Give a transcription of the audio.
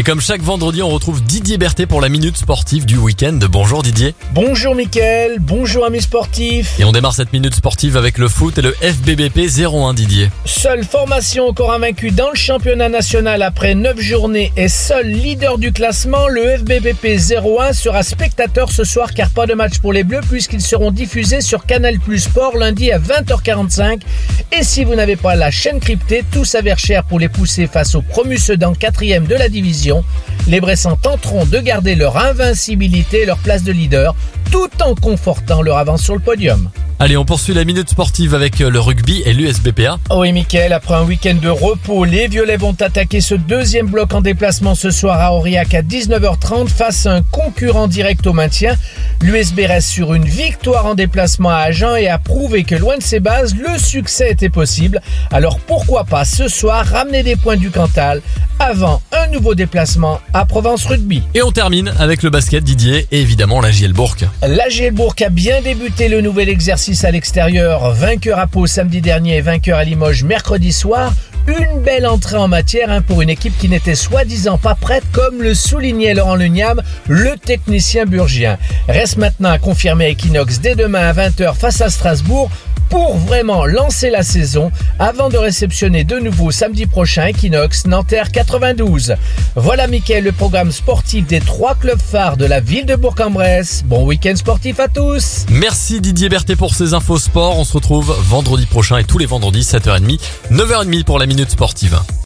Et comme chaque vendredi, on retrouve Didier Berthet pour la minute sportive du week-end. Bonjour Didier. Bonjour Mickaël, bonjour amis sportifs. Et on démarre cette minute sportive avec le foot et le FBBP 01 Didier. Seule formation encore invaincue dans le championnat national après 9 journées et seul leader du classement, le FBBP 01 sera spectateur ce soir car pas de match pour les Bleus puisqu'ils seront diffusés sur Canal Plus Sport lundi à 20h45. Et si vous n'avez pas la chaîne cryptée, tout s'avère cher pour les pousser face au promu Sedan 4 de la division. Les Bressans tenteront de garder leur invincibilité et leur place de leader tout en confortant leur avance sur le podium. Allez, on poursuit la minute sportive avec euh, le rugby et l'USBPA. Oui, Mickaël, après un week-end de repos, les Violets vont attaquer ce deuxième bloc en déplacement ce soir à Aurillac à 19h30 face à un concurrent direct au maintien. L'USB reste sur une victoire en déplacement à Agen et a prouvé que loin de ses bases, le succès était possible. Alors pourquoi pas ce soir ramener des points du Cantal avant un nouveau déplacement à Provence Rugby. Et on termine avec le basket Didier et évidemment la Bourg. La Bourg a bien débuté le nouvel exercice à l'extérieur, vainqueur à Pau samedi dernier et vainqueur à Limoges mercredi soir. Une belle entrée en matière hein, pour une équipe qui n'était soi-disant pas prête, comme le soulignait Laurent Luniam, le technicien burgien. Reste maintenant à confirmer Equinox dès demain à 20h face à Strasbourg pour vraiment lancer la saison avant de réceptionner de nouveau samedi prochain Equinox Nanterre 92. Voilà Mickaël, le programme sportif des trois clubs phares de la ville de Bourg-en-Bresse. Bon week-end sportif à tous Merci Didier Berthet pour ces infos sport. On se retrouve vendredi prochain et tous les vendredis 7h30, 9h30 pour la Minute Sportive.